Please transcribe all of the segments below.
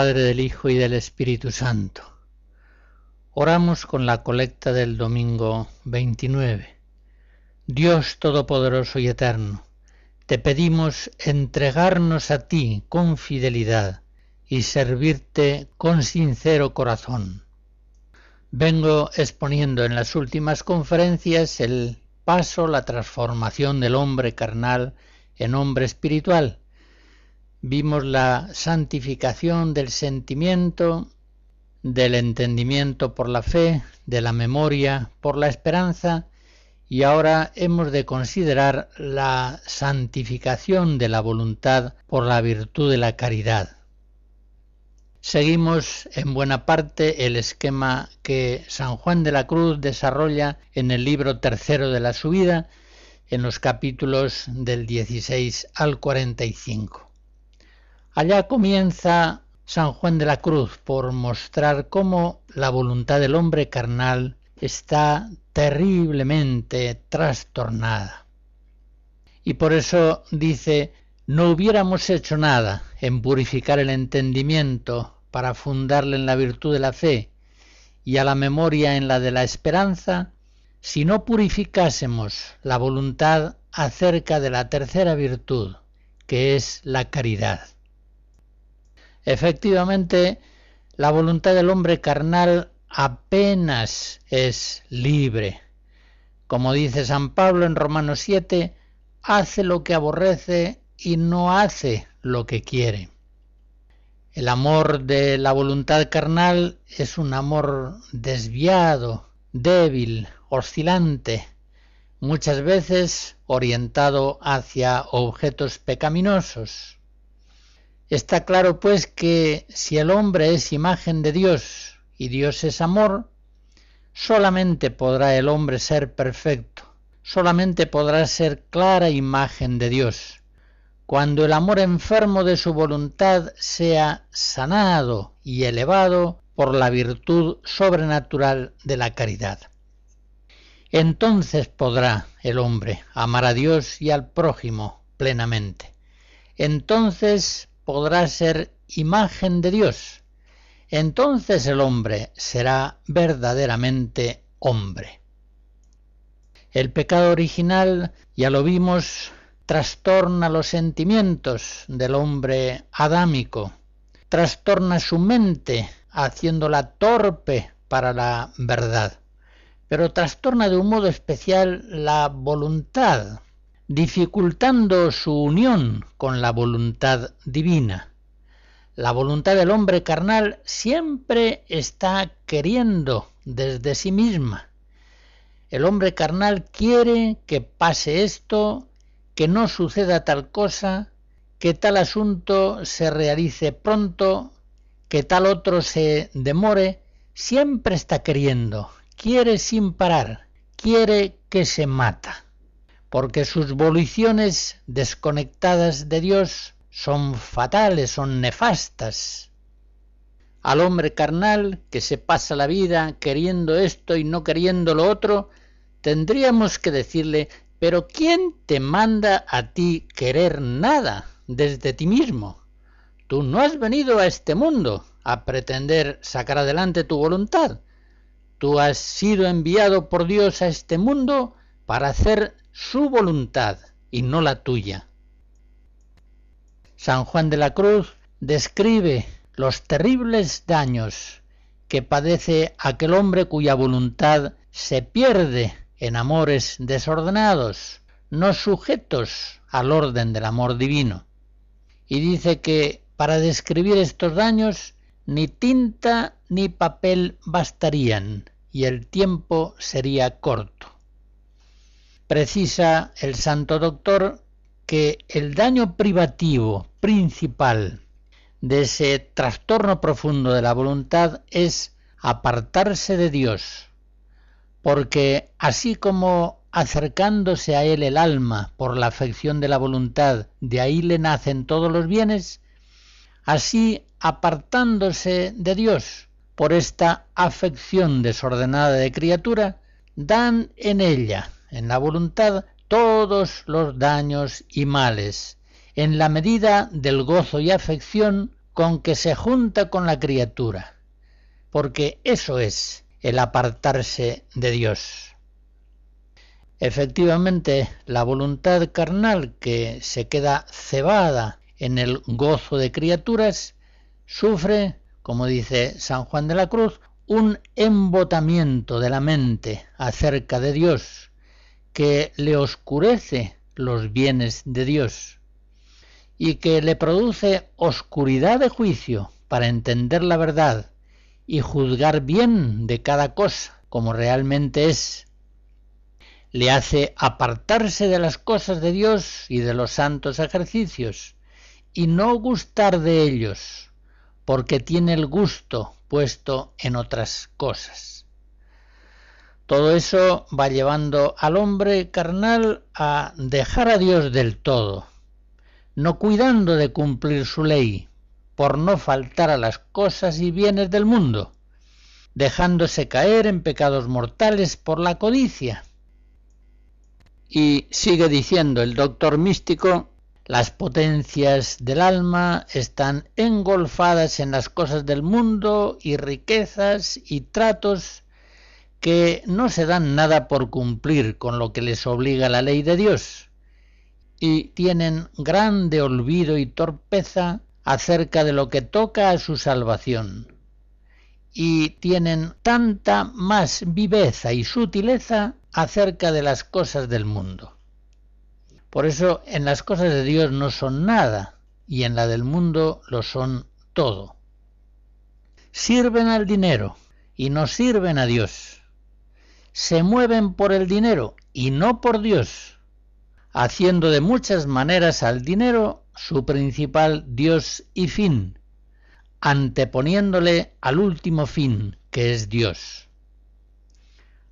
Padre, del Hijo y del Espíritu Santo. Oramos con la colecta del domingo 29. Dios Todopoderoso y Eterno, te pedimos entregarnos a ti con fidelidad y servirte con sincero corazón. Vengo exponiendo en las últimas conferencias el paso, la transformación del hombre carnal en hombre espiritual, vimos la santificación del sentimiento, del entendimiento por la fe, de la memoria por la esperanza, y ahora hemos de considerar la santificación de la voluntad por la virtud de la caridad. Seguimos en buena parte el esquema que San Juan de la Cruz desarrolla en el libro tercero de la subida, en los capítulos del 16 al 45. Allá comienza San Juan de la Cruz por mostrar cómo la voluntad del hombre carnal está terriblemente trastornada. Y por eso dice, no hubiéramos hecho nada en purificar el entendimiento para fundarle en la virtud de la fe y a la memoria en la de la esperanza, si no purificásemos la voluntad acerca de la tercera virtud, que es la caridad. Efectivamente, la voluntad del hombre carnal apenas es libre. Como dice San Pablo en Romanos 7, hace lo que aborrece y no hace lo que quiere. El amor de la voluntad carnal es un amor desviado, débil, oscilante, muchas veces orientado hacia objetos pecaminosos. Está claro pues que si el hombre es imagen de Dios y Dios es amor, solamente podrá el hombre ser perfecto, solamente podrá ser clara imagen de Dios, cuando el amor enfermo de su voluntad sea sanado y elevado por la virtud sobrenatural de la caridad. Entonces podrá el hombre amar a Dios y al prójimo plenamente. Entonces podrá ser imagen de Dios. Entonces el hombre será verdaderamente hombre. El pecado original, ya lo vimos, trastorna los sentimientos del hombre adámico, trastorna su mente, haciéndola torpe para la verdad, pero trastorna de un modo especial la voluntad, dificultando su unión con la voluntad divina. La voluntad del hombre carnal siempre está queriendo desde sí misma. El hombre carnal quiere que pase esto, que no suceda tal cosa, que tal asunto se realice pronto, que tal otro se demore, siempre está queriendo, quiere sin parar, quiere que se mata porque sus voliciones desconectadas de Dios son fatales, son nefastas. Al hombre carnal que se pasa la vida queriendo esto y no queriendo lo otro, tendríamos que decirle, pero ¿quién te manda a ti querer nada desde ti mismo? Tú no has venido a este mundo a pretender sacar adelante tu voluntad. Tú has sido enviado por Dios a este mundo para hacer su voluntad y no la tuya. San Juan de la Cruz describe los terribles daños que padece aquel hombre cuya voluntad se pierde en amores desordenados, no sujetos al orden del amor divino. Y dice que para describir estos daños ni tinta ni papel bastarían y el tiempo sería corto precisa el santo doctor que el daño privativo principal de ese trastorno profundo de la voluntad es apartarse de Dios, porque así como acercándose a Él el alma por la afección de la voluntad, de ahí le nacen todos los bienes, así apartándose de Dios por esta afección desordenada de criatura, dan en ella, en la voluntad, todos los daños y males, en la medida del gozo y afección con que se junta con la criatura, porque eso es el apartarse de Dios. Efectivamente, la voluntad carnal que se queda cebada en el gozo de criaturas sufre, como dice San Juan de la Cruz, un embotamiento de la mente acerca de Dios que le oscurece los bienes de Dios y que le produce oscuridad de juicio para entender la verdad y juzgar bien de cada cosa como realmente es. Le hace apartarse de las cosas de Dios y de los santos ejercicios y no gustar de ellos, porque tiene el gusto puesto en otras cosas. Todo eso va llevando al hombre carnal a dejar a Dios del todo, no cuidando de cumplir su ley, por no faltar a las cosas y bienes del mundo, dejándose caer en pecados mortales por la codicia. Y sigue diciendo el doctor místico, las potencias del alma están engolfadas en las cosas del mundo y riquezas y tratos que no se dan nada por cumplir con lo que les obliga la ley de Dios y tienen grande olvido y torpeza acerca de lo que toca a su salvación, y tienen tanta más viveza y sutileza acerca de las cosas del mundo. Por eso en las cosas de Dios no son nada, y en la del mundo lo son todo. Sirven al dinero y no sirven a Dios. Se mueven por el dinero y no por Dios haciendo de muchas maneras al dinero su principal Dios y fin, anteponiéndole al último fin, que es Dios.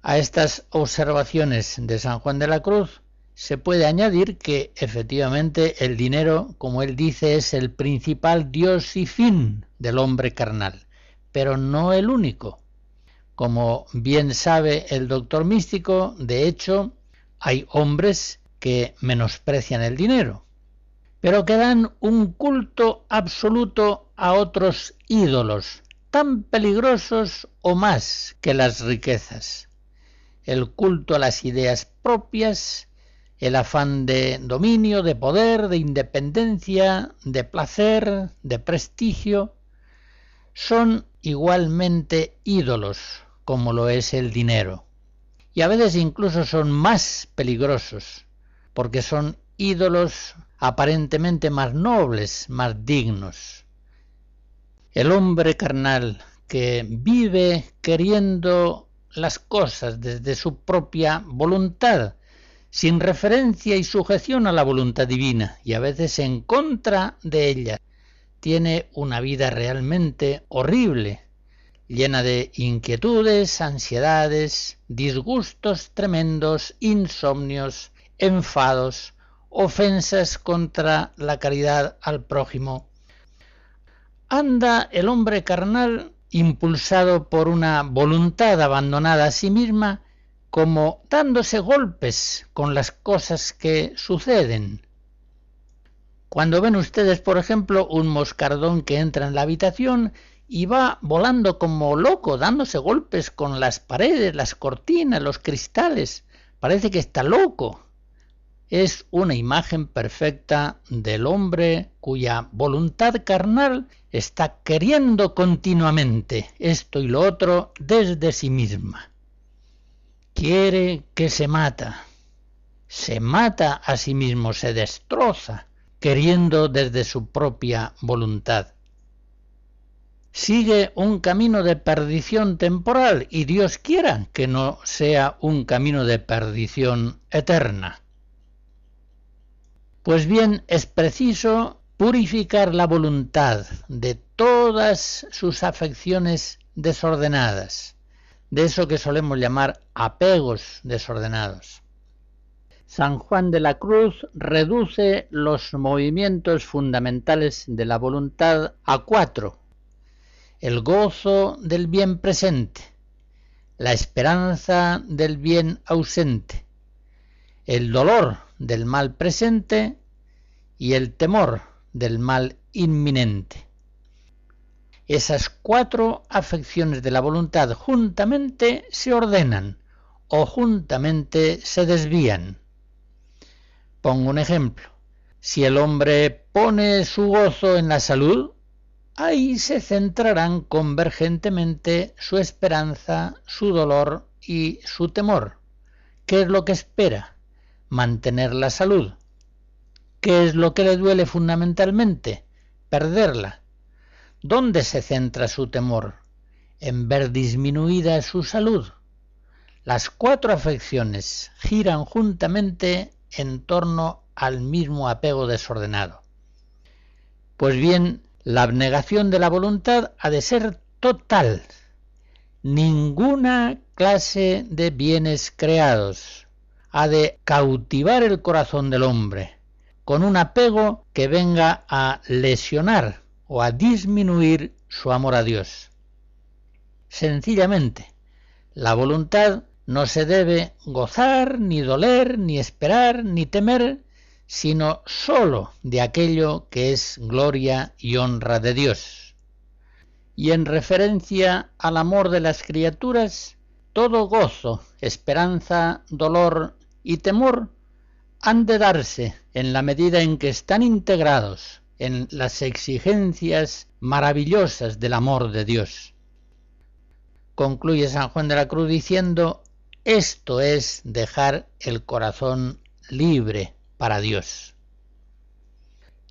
A estas observaciones de San Juan de la Cruz se puede añadir que efectivamente el dinero, como él dice, es el principal Dios y fin del hombre carnal, pero no el único. Como bien sabe el doctor místico, de hecho, hay hombres que menosprecian el dinero, pero que dan un culto absoluto a otros ídolos, tan peligrosos o más que las riquezas. El culto a las ideas propias, el afán de dominio, de poder, de independencia, de placer, de prestigio, son igualmente ídolos como lo es el dinero. Y a veces incluso son más peligrosos porque son ídolos aparentemente más nobles, más dignos. El hombre carnal que vive queriendo las cosas desde su propia voluntad, sin referencia y sujeción a la voluntad divina, y a veces en contra de ella, tiene una vida realmente horrible, llena de inquietudes, ansiedades, disgustos tremendos, insomnios, enfados, ofensas contra la caridad al prójimo. Anda el hombre carnal impulsado por una voluntad abandonada a sí misma, como dándose golpes con las cosas que suceden. Cuando ven ustedes, por ejemplo, un moscardón que entra en la habitación va volando como loco, dándose golpes con las paredes, las cortinas, los cristales, parece que está loco es una imagen perfecta del hombre cuya voluntad carnal está queriendo continuamente esto y lo otro desde sí misma. Quiere que se mata, se mata a sí mismo, se destroza, queriendo desde su propia voluntad. Sigue un camino de perdición temporal y Dios quiera que no sea un camino de perdición eterna. Pues bien, es preciso purificar la voluntad de todas sus afecciones desordenadas, de eso que solemos llamar apegos desordenados. San Juan de la Cruz reduce los movimientos fundamentales de la voluntad a cuatro. El gozo del bien presente, la esperanza del bien ausente, el dolor del mal presente y el temor del mal inminente. Esas cuatro afecciones de la voluntad juntamente se ordenan o juntamente se desvían. Pongo un ejemplo. Si el hombre pone su gozo en la salud, ahí se centrarán convergentemente su esperanza, su dolor y su temor. ¿Qué es lo que espera? Mantener la salud. ¿Qué es lo que le duele fundamentalmente? Perderla. ¿Dónde se centra su temor? En ver disminuida su salud. Las cuatro afecciones giran juntamente en torno al mismo apego desordenado. Pues bien, la abnegación de la voluntad ha de ser total. Ninguna clase de bienes creados ha de cautivar el corazón del hombre con un apego que venga a lesionar o a disminuir su amor a Dios. Sencillamente, la voluntad no se debe gozar, ni doler, ni esperar, ni temer, sino sólo de aquello que es gloria y honra de Dios. Y en referencia al amor de las criaturas, todo gozo, esperanza, dolor y temor han de darse en la medida en que están integrados en las exigencias maravillosas del amor de Dios. Concluye San Juan de la Cruz diciendo, esto es dejar el corazón libre para Dios.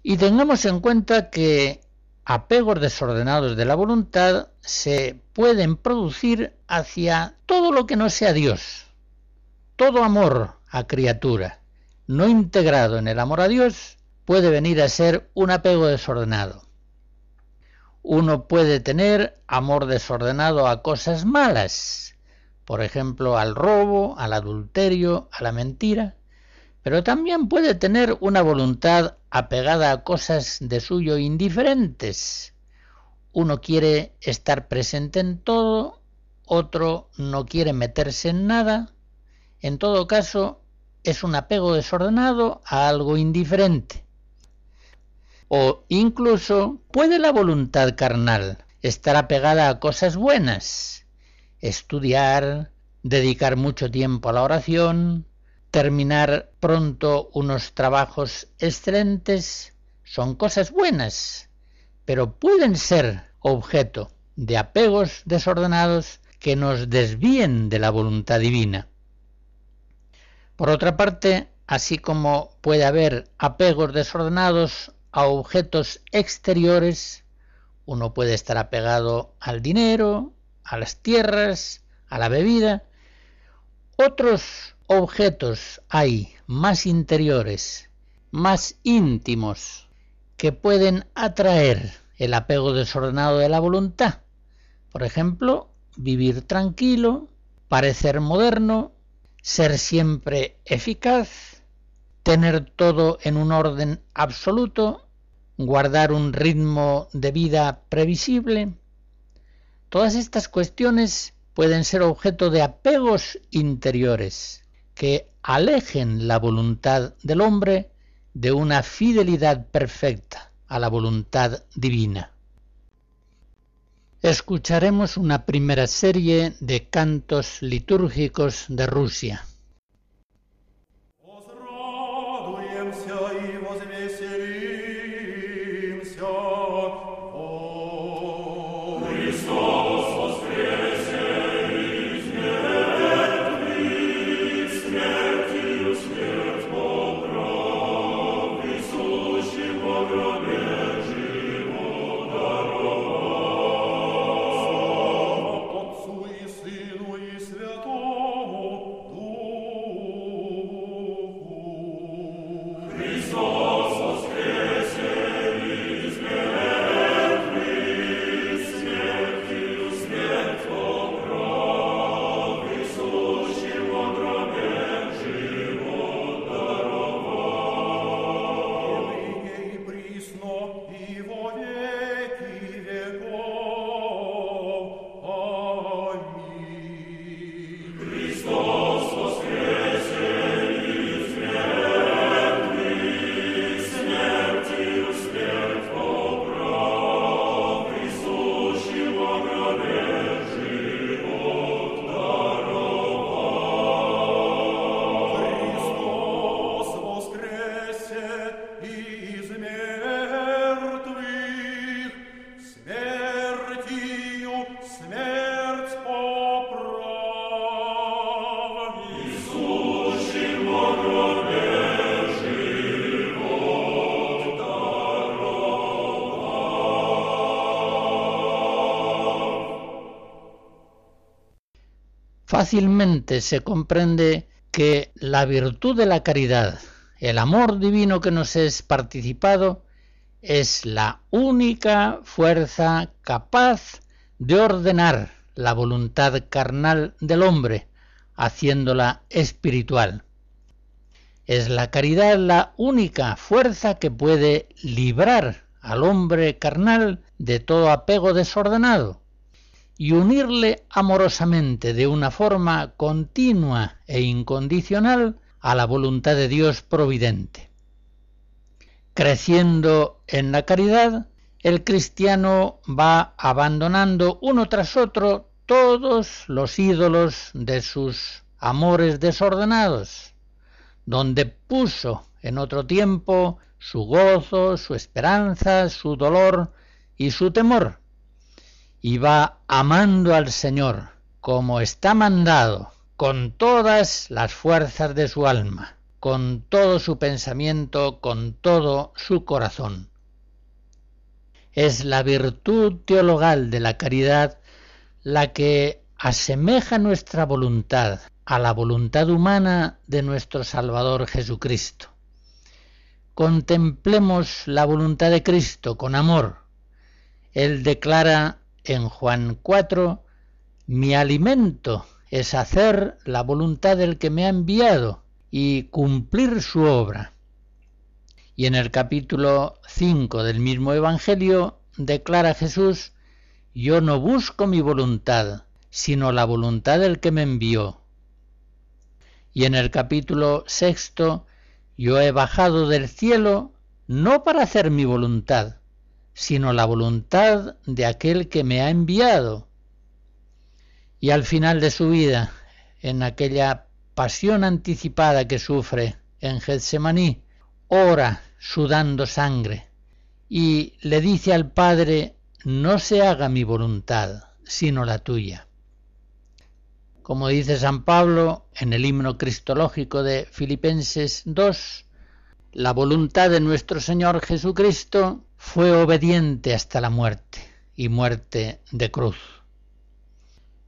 Y tengamos en cuenta que apegos desordenados de la voluntad se pueden producir hacia todo lo que no sea Dios, todo amor a criatura, no integrado en el amor a Dios puede venir a ser un apego desordenado. Uno puede tener amor desordenado a cosas malas, por ejemplo al robo, al adulterio, a la mentira, pero también puede tener una voluntad apegada a cosas de suyo indiferentes. Uno quiere estar presente en todo, otro no quiere meterse en nada. En todo caso, es un apego desordenado a algo indiferente. O incluso puede la voluntad carnal estar apegada a cosas buenas, estudiar, dedicar mucho tiempo a la oración, terminar pronto unos trabajos excelentes, son cosas buenas, pero pueden ser objeto de apegos desordenados que nos desvíen de la voluntad divina. Por otra parte, así como puede haber apegos desordenados a objetos exteriores, uno puede estar apegado al dinero, a las tierras, a la bebida. Otros objetos hay más interiores, más íntimos, que pueden atraer el apego desordenado de la voluntad. Por ejemplo, vivir tranquilo, parecer moderno, ser siempre eficaz, tener todo en un orden absoluto, guardar un ritmo de vida previsible. Todas estas cuestiones pueden ser objeto de apegos interiores que alejen la voluntad del hombre de una fidelidad perfecta a la voluntad divina escucharemos una primera serie de cantos litúrgicos de Rusia. Fácilmente se comprende que la virtud de la caridad, el amor divino que nos es participado, es la única fuerza capaz de ordenar la voluntad carnal del hombre, haciéndola espiritual. Es la caridad la única fuerza que puede librar al hombre carnal de todo apego desordenado y unirle amorosamente de una forma continua e incondicional a la voluntad de Dios providente. Creciendo en la caridad, el cristiano va abandonando uno tras otro todos los ídolos de sus amores desordenados, donde puso en otro tiempo su gozo, su esperanza, su dolor y su temor, y va amando al Señor como está mandado, con todas las fuerzas de su alma, con todo su pensamiento, con todo su corazón. Es la virtud teologal de la caridad la que asemeja nuestra voluntad a la voluntad humana de nuestro Salvador Jesucristo. Contemplemos la voluntad de Cristo con amor. Él declara en Juan 4, mi alimento es hacer la voluntad del que me ha enviado y cumplir su obra. Y en el capítulo 5 del mismo Evangelio declara Jesús, yo no busco mi voluntad, sino la voluntad del que me envió. Y en el capítulo sexto, yo he bajado del cielo no para hacer mi voluntad, sino la voluntad de aquel que me ha enviado. Y al final de su vida, en aquella pasión anticipada que sufre en Getsemaní, ora sudando sangre y le dice al Padre, no se haga mi voluntad, sino la tuya. Como dice San Pablo en el himno cristológico de Filipenses 2, la voluntad de nuestro Señor Jesucristo fue obediente hasta la muerte y muerte de cruz.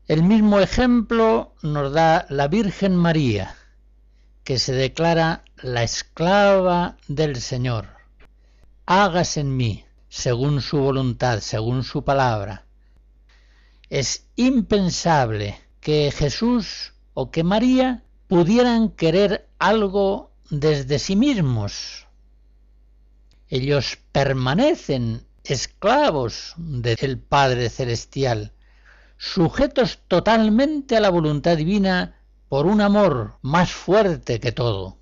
El mismo ejemplo nos da la Virgen María, que se declara la esclava del Señor. Hágase en mí, según su voluntad, según su palabra. Es impensable que Jesús o que María pudieran querer algo desde sí mismos, ellos permanecen esclavos del Padre Celestial, sujetos totalmente a la voluntad divina por un amor más fuerte que todo.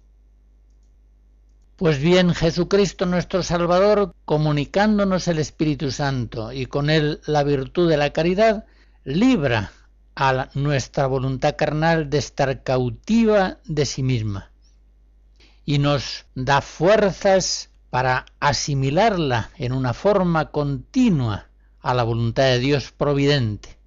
Pues bien, Jesucristo nuestro Salvador, comunicándonos el Espíritu Santo y con él la virtud de la caridad, libra a nuestra voluntad carnal de estar cautiva de sí misma y nos da fuerzas para asimilarla en una forma continua a la voluntad de Dios providente.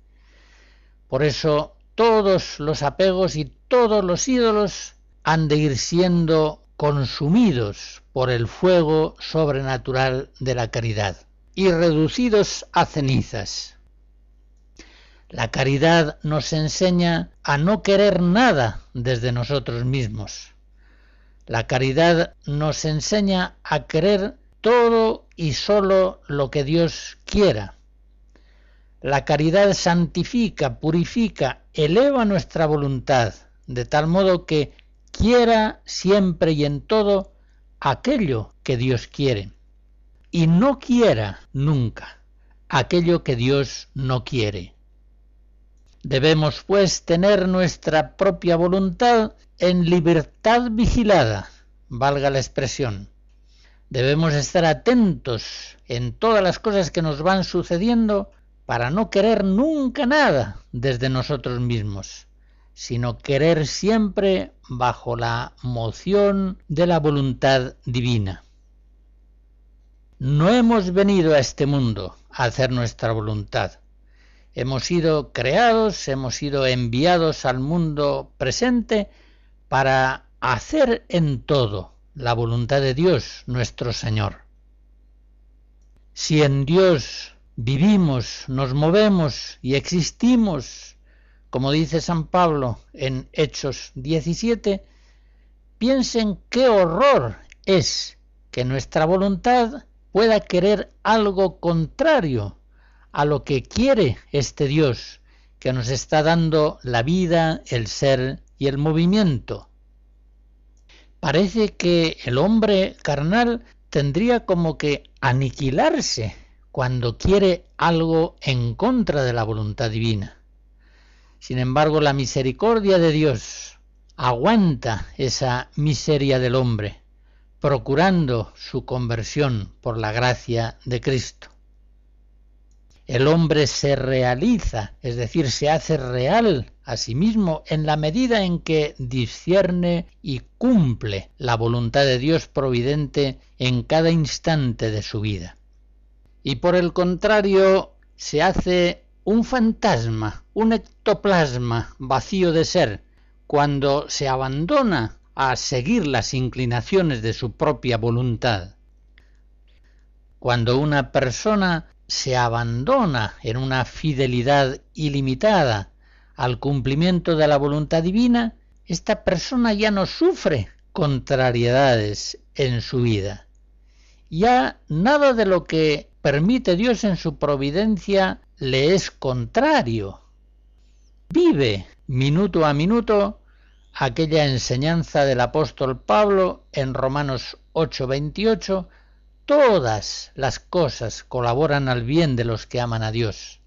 Por eso todos los apegos y todos los ídolos han de ir siendo consumidos por el fuego sobrenatural de la caridad y reducidos a cenizas. La caridad nos enseña a no querer nada desde nosotros mismos, la caridad nos enseña a querer todo y sólo lo que Dios quiera. La caridad santifica, purifica, eleva nuestra voluntad, de tal modo que quiera siempre y en todo aquello que Dios quiere, y no quiera nunca aquello que Dios no quiere. Debemos, pues, tener nuestra propia voluntad en libertad vigilada, valga la expresión. Debemos estar atentos en todas las cosas que nos van sucediendo para no querer nunca nada desde nosotros mismos, sino querer siempre bajo la moción de la voluntad divina. No hemos venido a este mundo a hacer nuestra voluntad, Hemos sido creados, hemos sido enviados al mundo presente para hacer en todo la voluntad de Dios nuestro Señor. Si en Dios vivimos, nos movemos y existimos como dice San Pablo en Hechos 17, piensen qué horror es que nuestra voluntad pueda querer algo contrario a lo que quiere este Dios, que nos está dando la vida, el ser y el movimiento. Parece que el hombre carnal tendría como que aniquilarse cuando quiere algo en contra de la voluntad divina. Sin embargo, la misericordia de Dios aguanta esa miseria del hombre, procurando su conversión por la gracia de Cristo. El hombre se realiza, es decir, se hace real a sí mismo en la medida en que discierne y cumple la voluntad de Dios providente en cada instante de su vida. Y por el contrario, se hace un fantasma, un ectoplasma vacío de ser, cuando se abandona a seguir las inclinaciones de su propia voluntad. Cuando una persona se abandona en una fidelidad ilimitada al cumplimiento de la voluntad divina, esta persona ya no sufre contrariedades en su vida. Ya nada de lo que permite Dios en su providencia le es contrario. Vive minuto a minuto aquella enseñanza del apóstol Pablo en Romanos 8:28, todas las cosas colaboran al bien de los que aman a Dios.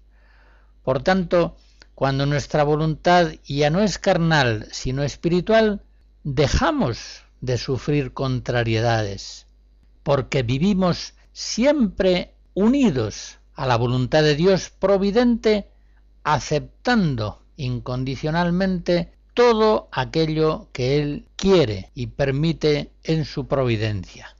Por tanto, cuando nuestra voluntad ya no es carnal, sino espiritual, dejamos de sufrir contrariedades, porque vivimos siempre unidos a la voluntad de Dios providente, aceptando incondicionalmente todo aquello que Él quiere y permite en su providencia.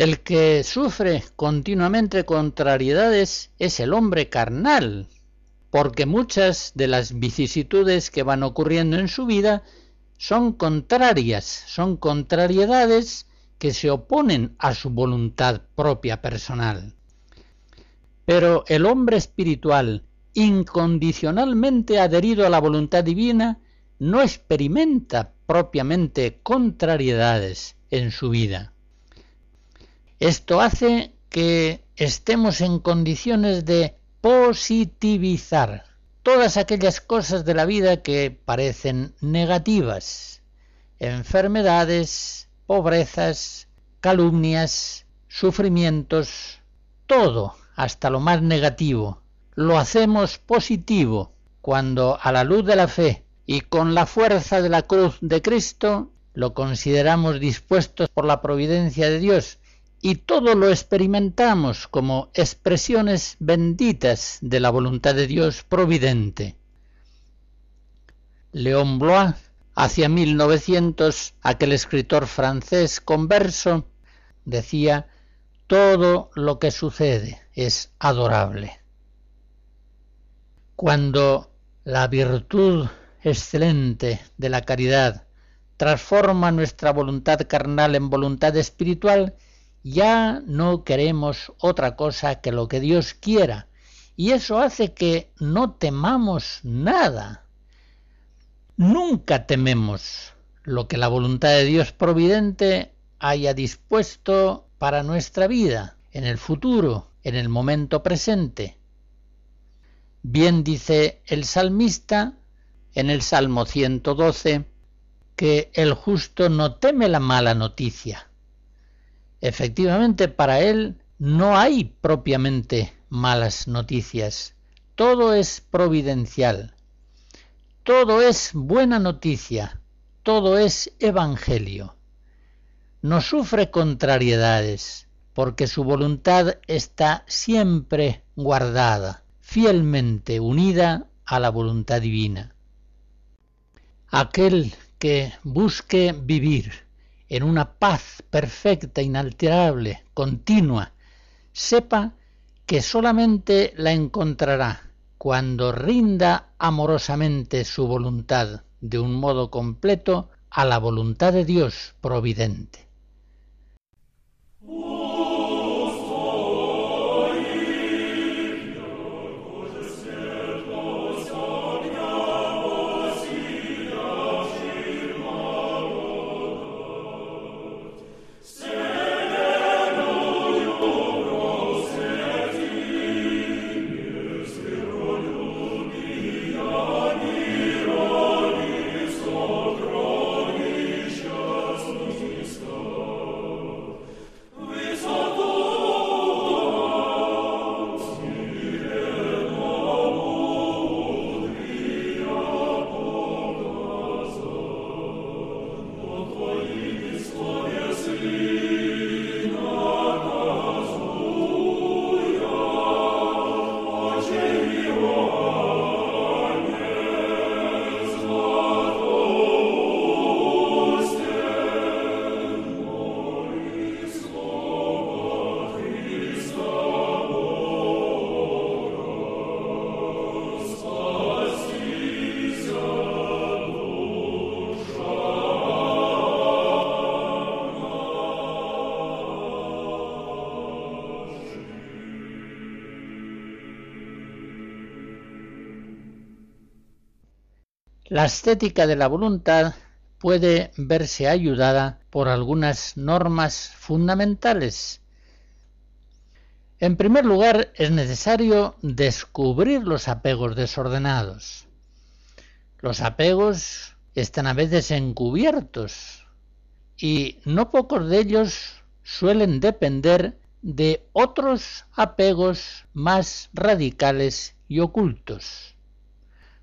El que sufre continuamente contrariedades es el hombre carnal, porque muchas de las vicisitudes que van ocurriendo en su vida son contrarias, son contrariedades que se oponen a su voluntad propia personal. Pero el hombre espiritual, incondicionalmente adherido a la voluntad divina, no experimenta propiamente contrariedades en su vida. Esto hace que estemos en condiciones de positivizar todas aquellas cosas de la vida que parecen negativas, enfermedades, pobrezas, calumnias, sufrimientos, todo, hasta lo más negativo, lo hacemos positivo. Cuando a la luz de la fe y con la fuerza de la cruz de Cristo lo consideramos dispuestos por la providencia de Dios y todo lo experimentamos como expresiones benditas de la voluntad de Dios providente. León Blois Hacia 1900, aquel escritor francés converso decía, todo lo que sucede es adorable. Cuando la virtud excelente de la caridad transforma nuestra voluntad carnal en voluntad espiritual, ya no queremos otra cosa que lo que Dios quiera, y eso hace que no temamos nada, Nunca tememos lo que la voluntad de Dios providente haya dispuesto para nuestra vida, en el futuro, en el momento presente. Bien dice el salmista en el Salmo 112 que el justo no teme la mala noticia. Efectivamente, para él no hay propiamente malas noticias. Todo es providencial. Todo es buena noticia, todo es evangelio. No sufre contrariedades, porque su voluntad está siempre guardada, fielmente unida a la voluntad divina. Aquel que busque vivir en una paz perfecta, inalterable, continua, sepa que solamente la encontrará cuando rinda amorosamente su voluntad de un modo completo a la voluntad de Dios providente. La estética de la voluntad puede verse ayudada por algunas normas fundamentales. En primer lugar, es necesario descubrir los apegos desordenados. Los apegos están a veces encubiertos y no pocos de ellos suelen depender de otros apegos más radicales y ocultos.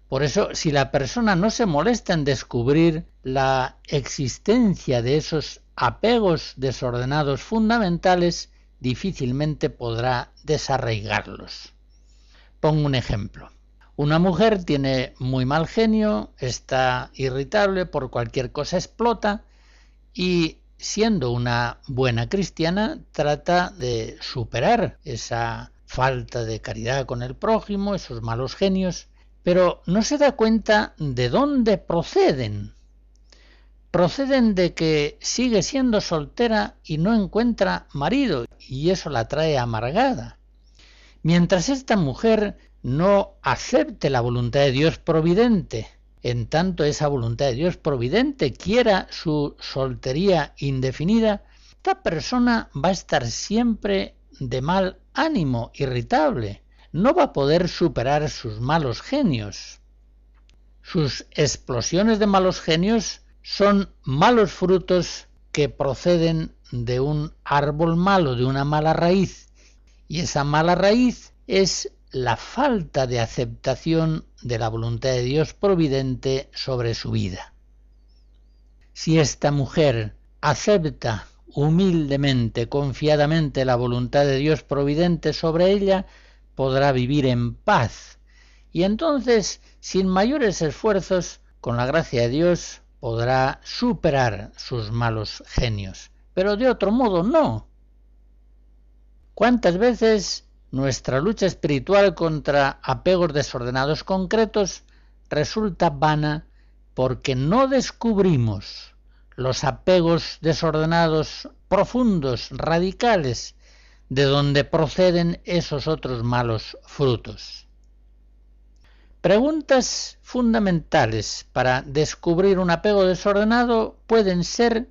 Por eso, si la persona no se molesta en descubrir la existencia de esos apegos desordenados fundamentales, difícilmente podrá desarraigarlos. Pongo un ejemplo. Una mujer tiene muy mal genio, está irritable, por cualquier cosa explota y siendo una buena cristiana trata de superar esa falta de caridad con el prójimo, esos malos genios, pero no se da cuenta de dónde proceden. Proceden de que sigue siendo soltera y no encuentra marido, y eso la trae amargada. Mientras esta mujer no acepte la voluntad de Dios providente, en tanto esa voluntad de Dios providente quiera su soltería indefinida, esta persona va a estar siempre de mal ánimo, irritable, no va a poder superar sus malos genios. Sus explosiones de malos genios son malos frutos que proceden de un árbol malo, de una mala raíz. Y esa mala raíz es la falta de aceptación de la voluntad de Dios providente sobre su vida. Si esta mujer acepta humildemente, confiadamente la voluntad de Dios providente sobre ella, podrá vivir en paz. Y entonces, sin mayores esfuerzos, con la gracia de Dios, podrá superar sus malos genios. Pero de otro modo no. ¿Cuántas veces nuestra lucha espiritual contra apegos desordenados concretos resulta vana porque no descubrimos los apegos desordenados profundos, radicales, de donde proceden esos otros malos frutos. Preguntas fundamentales para descubrir un apego desordenado pueden ser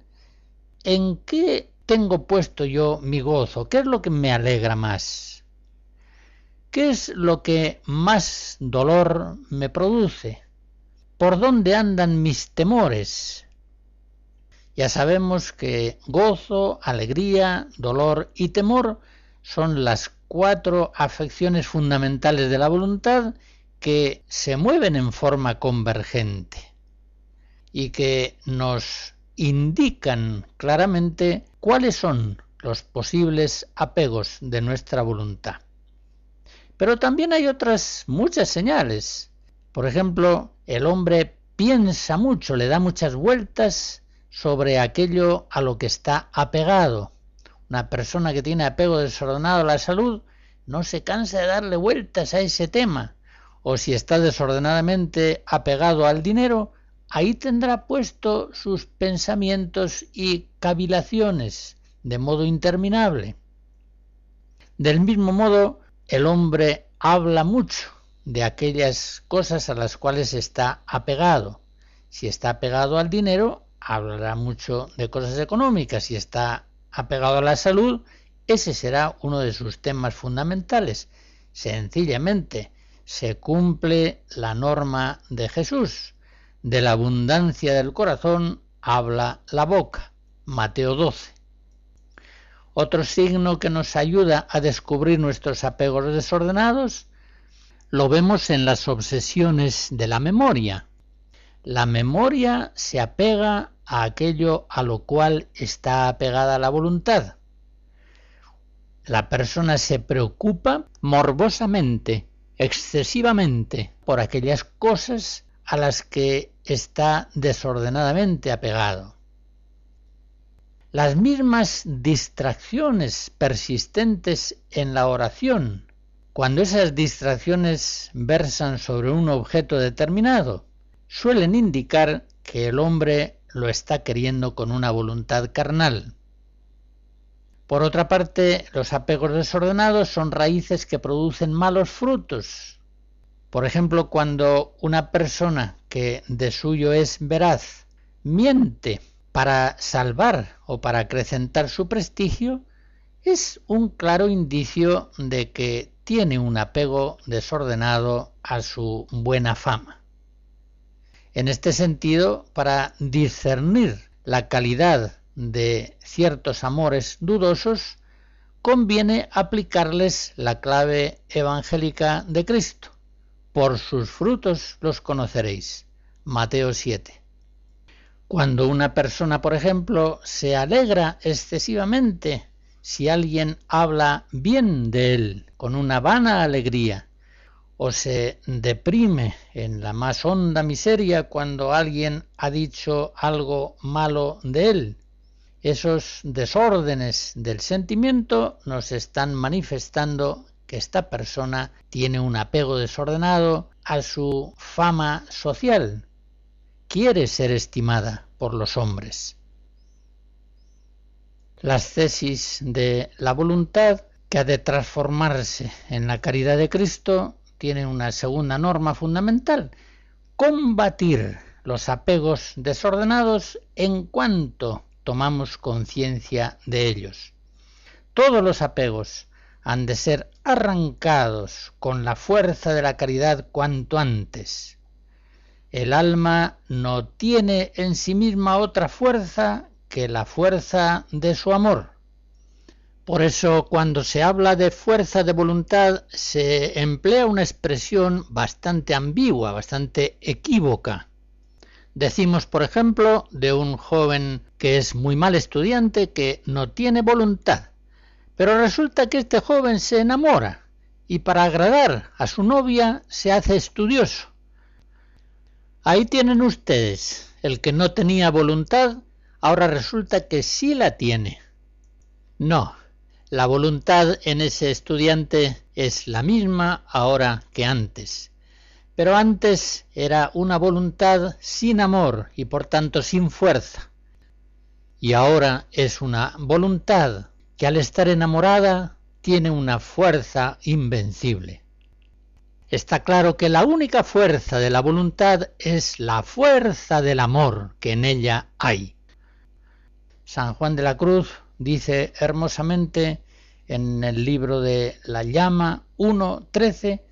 ¿en qué tengo puesto yo mi gozo? ¿Qué es lo que me alegra más? ¿Qué es lo que más dolor me produce? ¿Por dónde andan mis temores? Ya sabemos que gozo, alegría, dolor y temor son las cuatro afecciones fundamentales de la voluntad que se mueven en forma convergente y que nos indican claramente cuáles son los posibles apegos de nuestra voluntad. Pero también hay otras muchas señales. Por ejemplo, el hombre piensa mucho, le da muchas vueltas sobre aquello a lo que está apegado. Una persona que tiene apego desordenado a la salud no se cansa de darle vueltas a ese tema. O si está desordenadamente apegado al dinero, ahí tendrá puesto sus pensamientos y cavilaciones de modo interminable. Del mismo modo, el hombre habla mucho de aquellas cosas a las cuales está apegado. Si está apegado al dinero, hablará mucho de cosas económicas, si está apegado a la salud, ese será uno de sus temas fundamentales. Sencillamente, se cumple la norma de Jesús. De la abundancia del corazón habla la boca. Mateo 12. Otro signo que nos ayuda a descubrir nuestros apegos desordenados lo vemos en las obsesiones de la memoria. La memoria se apega a aquello a lo cual está apegada la voluntad. La persona se preocupa morbosamente, excesivamente, por aquellas cosas a las que está desordenadamente apegado. Las mismas distracciones persistentes en la oración, cuando esas distracciones versan sobre un objeto determinado, suelen indicar que el hombre lo está queriendo con una voluntad carnal. Por otra parte, los apegos desordenados son raíces que producen malos frutos. Por ejemplo, cuando una persona que de suyo es veraz miente para salvar o para acrecentar su prestigio, es un claro indicio de que tiene un apego desordenado a su buena fama. En este sentido, para discernir la calidad de ciertos amores dudosos, conviene aplicarles la clave evangélica de Cristo. Por sus frutos los conoceréis. Mateo 7. Cuando una persona, por ejemplo, se alegra excesivamente si alguien habla bien de él, con una vana alegría, o se deprime en la más honda miseria cuando alguien ha dicho algo malo de él, esos desórdenes del sentimiento nos están manifestando que esta persona tiene un apego desordenado a su fama social, quiere ser estimada por los hombres. Las tesis de la voluntad que ha de transformarse en la caridad de Cristo tienen una segunda norma fundamental, combatir los apegos desordenados en cuanto tomamos conciencia de ellos. Todos los apegos han de ser arrancados con la fuerza de la caridad cuanto antes. El alma no tiene en sí misma otra fuerza que la fuerza de su amor. Por eso cuando se habla de fuerza de voluntad se emplea una expresión bastante ambigua, bastante equívoca. Decimos, por ejemplo, de un joven que es muy mal estudiante, que no tiene voluntad, pero resulta que este joven se enamora y para agradar a su novia se hace estudioso. Ahí tienen ustedes, el que no tenía voluntad, ahora resulta que sí la tiene. No, la voluntad en ese estudiante es la misma ahora que antes pero antes era una voluntad sin amor y por tanto sin fuerza. Y ahora es una voluntad que al estar enamorada tiene una fuerza invencible. Está claro que la única fuerza de la voluntad es la fuerza del amor que en ella hay. San Juan de la Cruz dice hermosamente en el libro de La llama 1.13,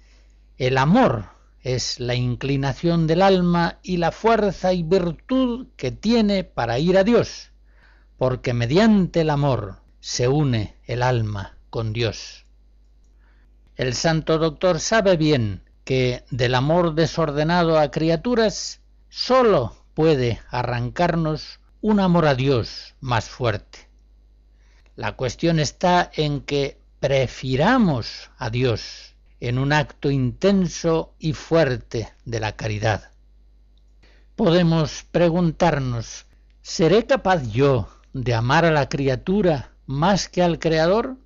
el amor es la inclinación del alma y la fuerza y virtud que tiene para ir a Dios, porque mediante el amor se une el alma con Dios. El santo doctor sabe bien que del amor desordenado a criaturas sólo puede arrancarnos un amor a Dios más fuerte. La cuestión está en que prefiramos a Dios en un acto intenso y fuerte de la caridad. Podemos preguntarnos, ¿seré capaz yo de amar a la criatura más que al Creador?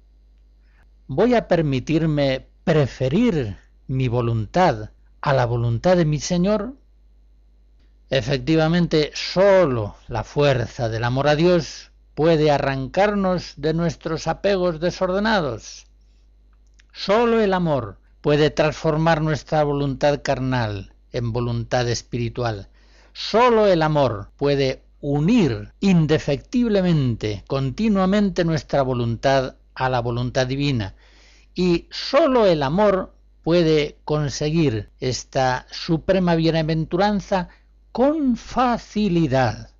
¿Voy a permitirme preferir mi voluntad a la voluntad de mi Señor? Efectivamente, sólo la fuerza del amor a Dios puede arrancarnos de nuestros apegos desordenados Solo el amor puede transformar nuestra voluntad carnal en voluntad espiritual. Solo el amor puede unir indefectiblemente, continuamente nuestra voluntad a la voluntad divina. Y solo el amor puede conseguir esta suprema bienaventuranza con facilidad.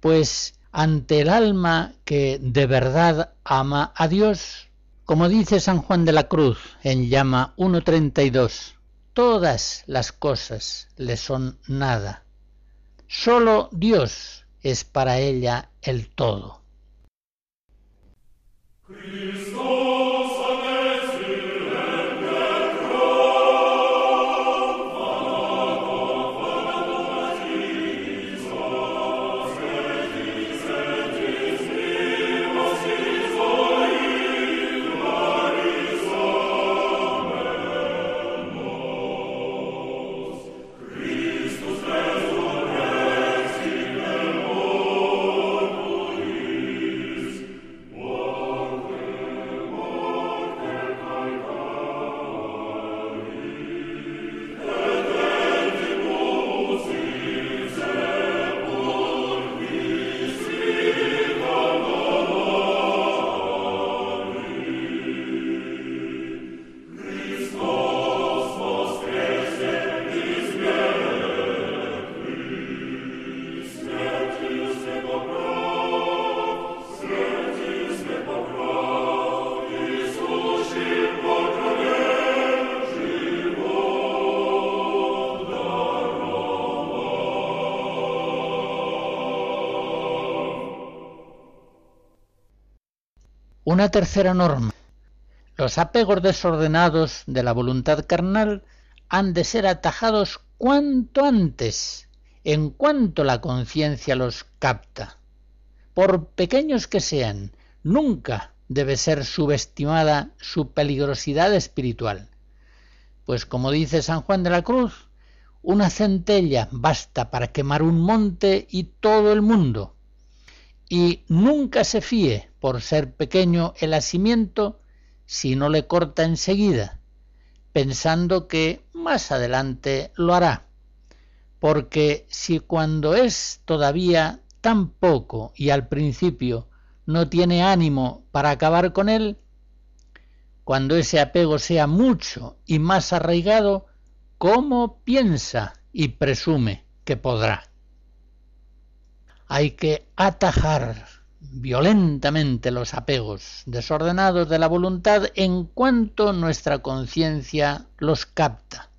Pues ante el alma que de verdad ama a Dios, como dice San Juan de la Cruz en llama 1.32, todas las cosas le son nada. Solo Dios es para ella el todo. Una tercera norma. Los apegos desordenados de la voluntad carnal han de ser atajados cuanto antes, en cuanto la conciencia los capta. Por pequeños que sean, nunca debe ser subestimada su peligrosidad espiritual. Pues como dice San Juan de la Cruz, una centella basta para quemar un monte y todo el mundo. Y nunca se fíe, por ser pequeño el asimiento, si no le corta enseguida, pensando que más adelante lo hará. Porque si cuando es todavía tan poco y al principio no tiene ánimo para acabar con él, cuando ese apego sea mucho y más arraigado, ¿cómo piensa y presume que podrá? Hay que atajar violentamente los apegos desordenados de la voluntad en cuanto nuestra conciencia los capta.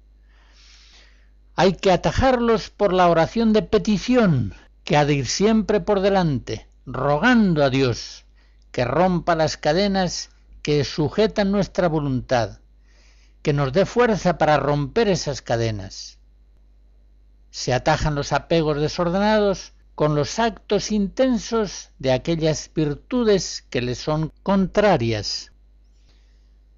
Hay que atajarlos por la oración de petición, que ha de ir siempre por delante, rogando a Dios que rompa las cadenas que sujetan nuestra voluntad, que nos dé fuerza para romper esas cadenas. Se atajan los apegos desordenados con los actos intensos de aquellas virtudes que le son contrarias.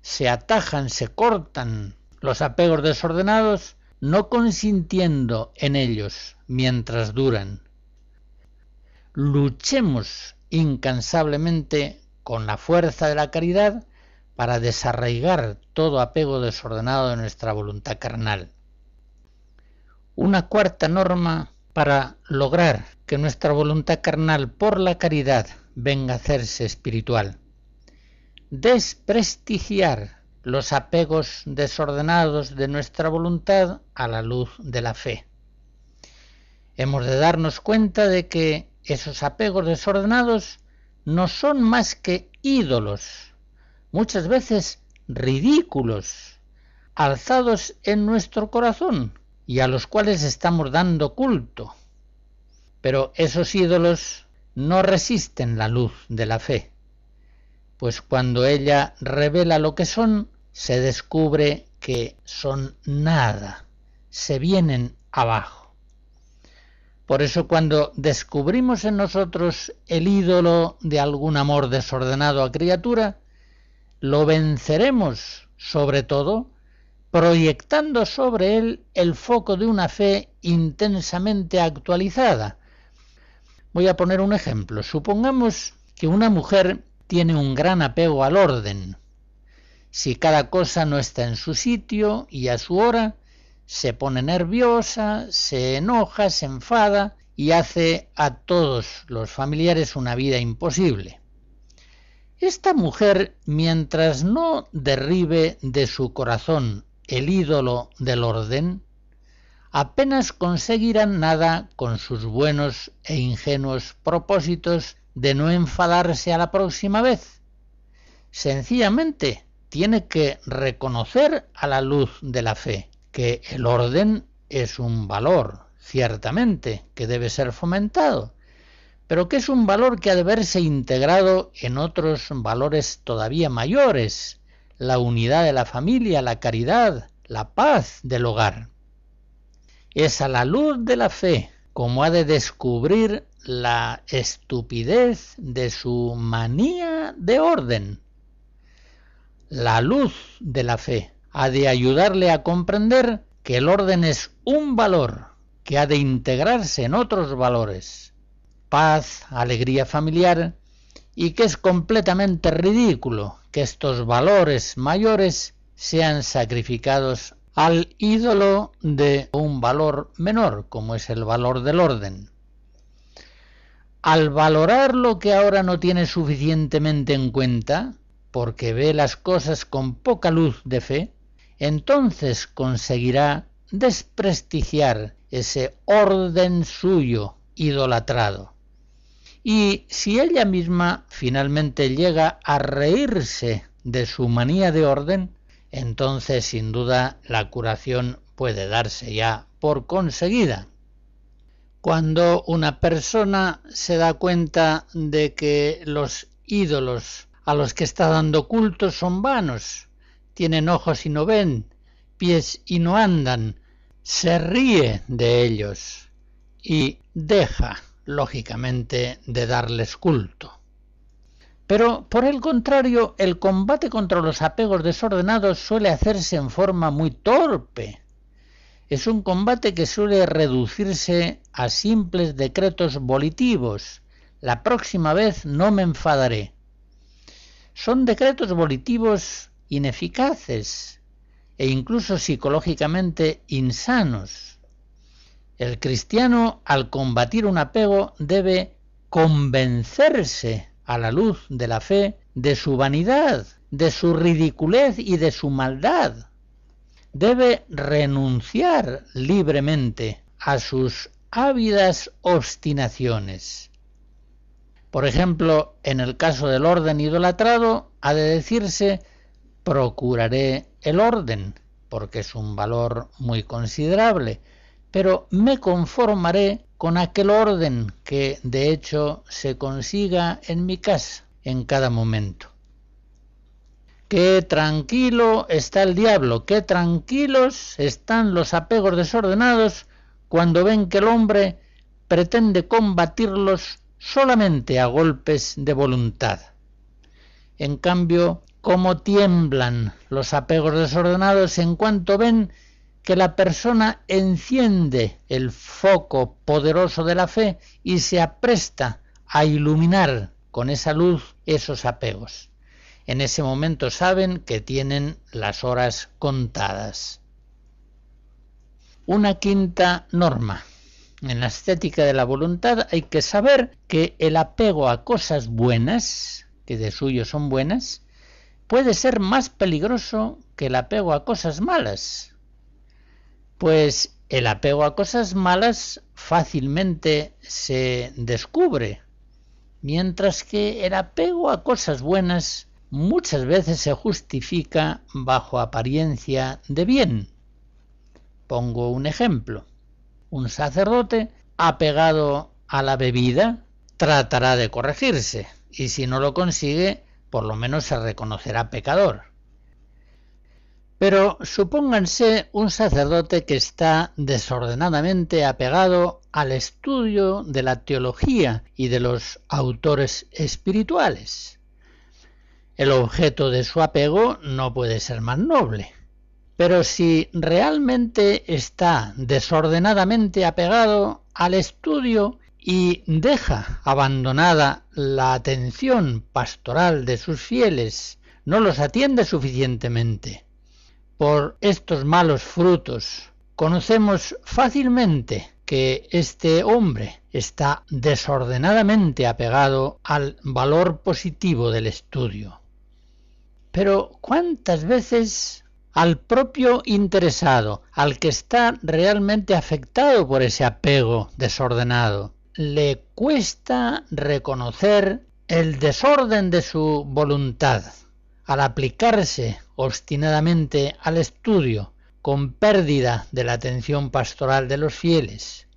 Se atajan, se cortan los apegos desordenados, no consintiendo en ellos mientras duran. Luchemos incansablemente con la fuerza de la caridad para desarraigar todo apego desordenado de nuestra voluntad carnal. Una cuarta norma para lograr que nuestra voluntad carnal por la caridad venga a hacerse espiritual. Desprestigiar los apegos desordenados de nuestra voluntad a la luz de la fe. Hemos de darnos cuenta de que esos apegos desordenados no son más que ídolos, muchas veces ridículos, alzados en nuestro corazón y a los cuales estamos dando culto. Pero esos ídolos no resisten la luz de la fe, pues cuando ella revela lo que son, se descubre que son nada, se vienen abajo. Por eso cuando descubrimos en nosotros el ídolo de algún amor desordenado a criatura, lo venceremos sobre todo proyectando sobre él el foco de una fe intensamente actualizada. Voy a poner un ejemplo. Supongamos que una mujer tiene un gran apego al orden. Si cada cosa no está en su sitio y a su hora, se pone nerviosa, se enoja, se enfada y hace a todos los familiares una vida imposible. Esta mujer, mientras no derribe de su corazón el ídolo del orden, apenas conseguirán nada con sus buenos e ingenuos propósitos de no enfadarse a la próxima vez. Sencillamente tiene que reconocer a la luz de la fe que el orden es un valor, ciertamente, que debe ser fomentado, pero que es un valor que ha de verse integrado en otros valores todavía mayores, la unidad de la familia, la caridad, la paz del hogar. Es a la luz de la fe como ha de descubrir la estupidez de su manía de orden. La luz de la fe ha de ayudarle a comprender que el orden es un valor que ha de integrarse en otros valores, paz, alegría familiar, y que es completamente ridículo que estos valores mayores sean sacrificados al ídolo de un valor menor, como es el valor del orden. Al valorar lo que ahora no tiene suficientemente en cuenta, porque ve las cosas con poca luz de fe, entonces conseguirá desprestigiar ese orden suyo idolatrado. Y si ella misma finalmente llega a reírse de su manía de orden, entonces sin duda la curación puede darse ya por conseguida. Cuando una persona se da cuenta de que los ídolos a los que está dando culto son vanos, tienen ojos y no ven, pies y no andan, se ríe de ellos y deja, lógicamente, de darles culto. Pero, por el contrario, el combate contra los apegos desordenados suele hacerse en forma muy torpe. Es un combate que suele reducirse a simples decretos volitivos. La próxima vez no me enfadaré son decretos volitivos ineficaces e incluso psicológicamente insanos. El cristiano al combatir un apego debe convencerse a la luz de la fe de su vanidad, de su ridiculez y de su maldad. Debe renunciar libremente a sus ávidas obstinaciones por ejemplo, en el caso del orden idolatrado, ha de decirse procuraré el orden, porque es un valor muy considerable, pero me conformaré con aquel orden que de hecho se consiga en mi casa en cada momento. Qué tranquilo está el diablo, qué tranquilos están los apegos desordenados cuando ven que el hombre pretende combatirlos solamente a golpes de voluntad. En cambio, cómo tiemblan los apegos desordenados en cuanto ven que la persona enciende el foco poderoso de la fe y se apresta a iluminar con esa luz esos apegos. En ese momento saben que tienen las horas contadas. Una quinta norma. En la estética de la voluntad hay que saber que el apego a cosas buenas, que de suyo son buenas, puede ser más peligroso que el apego a cosas malas. Pues el apego a cosas malas fácilmente se descubre, mientras que el apego a cosas buenas muchas veces se justifica bajo apariencia de bien. Pongo un ejemplo un sacerdote apegado a la bebida tratará de corregirse y si no lo consigue, por lo menos se reconocerá pecador. Pero supónganse un sacerdote que está desordenadamente apegado al estudio de la teología y de los autores espirituales. El objeto de su apego no puede ser más noble. Pero si realmente está desordenadamente apegado al estudio y deja abandonada la atención pastoral de sus fieles, no los atiende suficientemente. Por estos malos frutos conocemos fácilmente que este hombre está desordenadamente apegado al valor positivo del estudio. Pero ¿cuántas veces al propio interesado, al que está realmente afectado por ese apego desordenado. Le cuesta reconocer el desorden de su voluntad al aplicarse obstinadamente al estudio con pérdida de la atención pastoral de los fieles.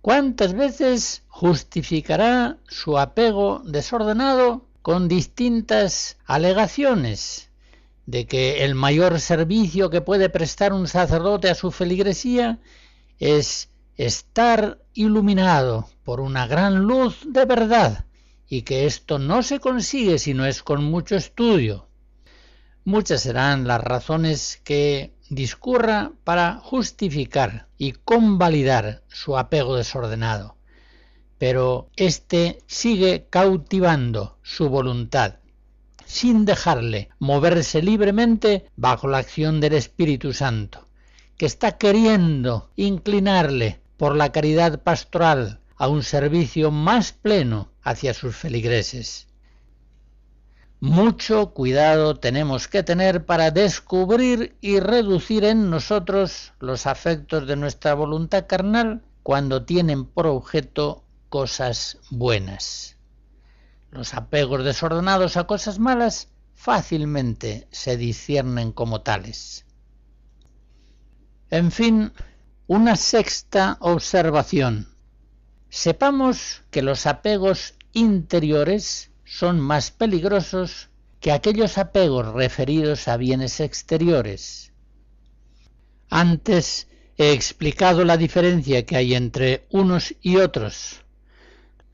¿Cuántas veces justificará su apego desordenado con distintas alegaciones de que el mayor servicio que puede prestar un sacerdote a su feligresía es estar iluminado por una gran luz de verdad y que esto no se consigue si no es con mucho estudio. Muchas serán las razones que discurra para justificar y convalidar su apego desordenado, pero éste sigue cautivando su voluntad sin dejarle moverse libremente bajo la acción del Espíritu Santo, que está queriendo inclinarle por la caridad pastoral a un servicio más pleno hacia sus feligreses. Mucho cuidado tenemos que tener para descubrir y reducir en nosotros los afectos de nuestra voluntad carnal cuando tienen por objeto cosas buenas. Los apegos desordenados a cosas malas fácilmente se disciernen como tales. En fin, una sexta observación. Sepamos que los apegos interiores son más peligrosos que aquellos apegos referidos a bienes exteriores. Antes he explicado la diferencia que hay entre unos y otros.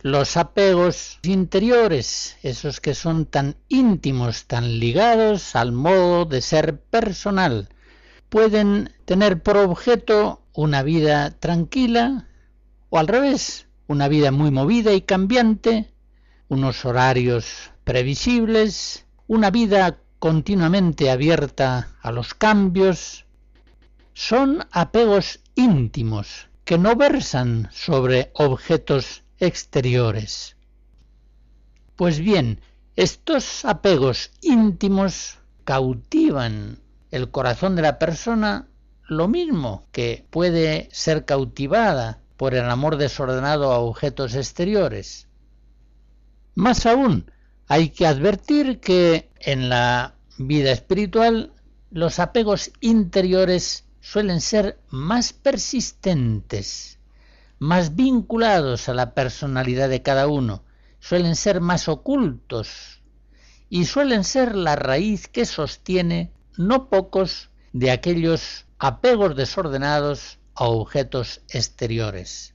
Los apegos interiores, esos que son tan íntimos, tan ligados al modo de ser personal, pueden tener por objeto una vida tranquila o al revés, una vida muy movida y cambiante, unos horarios previsibles, una vida continuamente abierta a los cambios, son apegos íntimos que no versan sobre objetos exteriores. Pues bien, estos apegos íntimos cautivan el corazón de la persona lo mismo que puede ser cautivada por el amor desordenado a objetos exteriores. Más aún, hay que advertir que en la vida espiritual los apegos interiores suelen ser más persistentes, más vinculados a la personalidad de cada uno, suelen ser más ocultos y suelen ser la raíz que sostiene no pocos de aquellos apegos desordenados a objetos exteriores.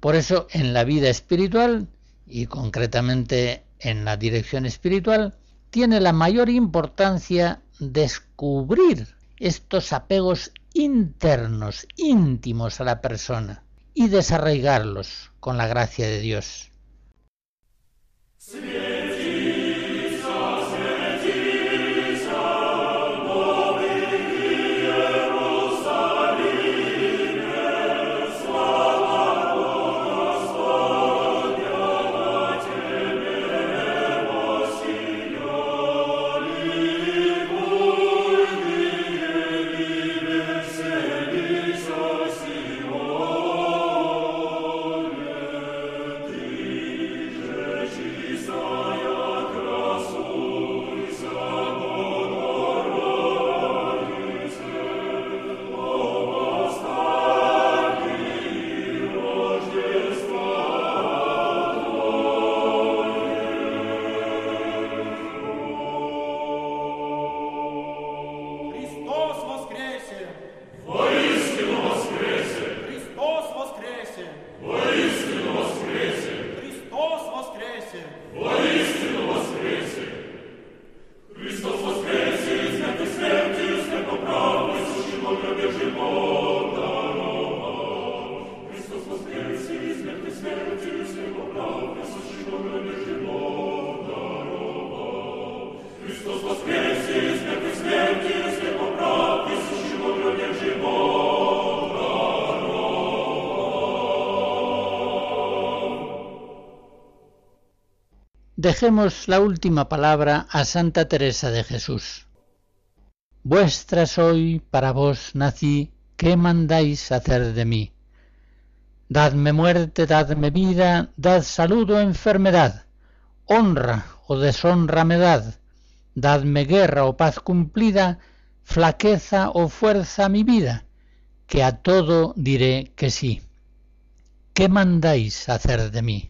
Por eso en la vida espiritual y concretamente en la dirección espiritual tiene la mayor importancia descubrir estos apegos internos, íntimos a la persona y desarraigarlos con la gracia de Dios. Dejemos la última palabra a Santa Teresa de Jesús. Vuestra soy, para vos nací, ¿qué mandáis hacer de mí? Dadme muerte, dadme vida, dad salud o enfermedad, honra o deshonra me dad, dadme guerra o paz cumplida, flaqueza o fuerza mi vida, que a todo diré que sí. ¿Qué mandáis hacer de mí?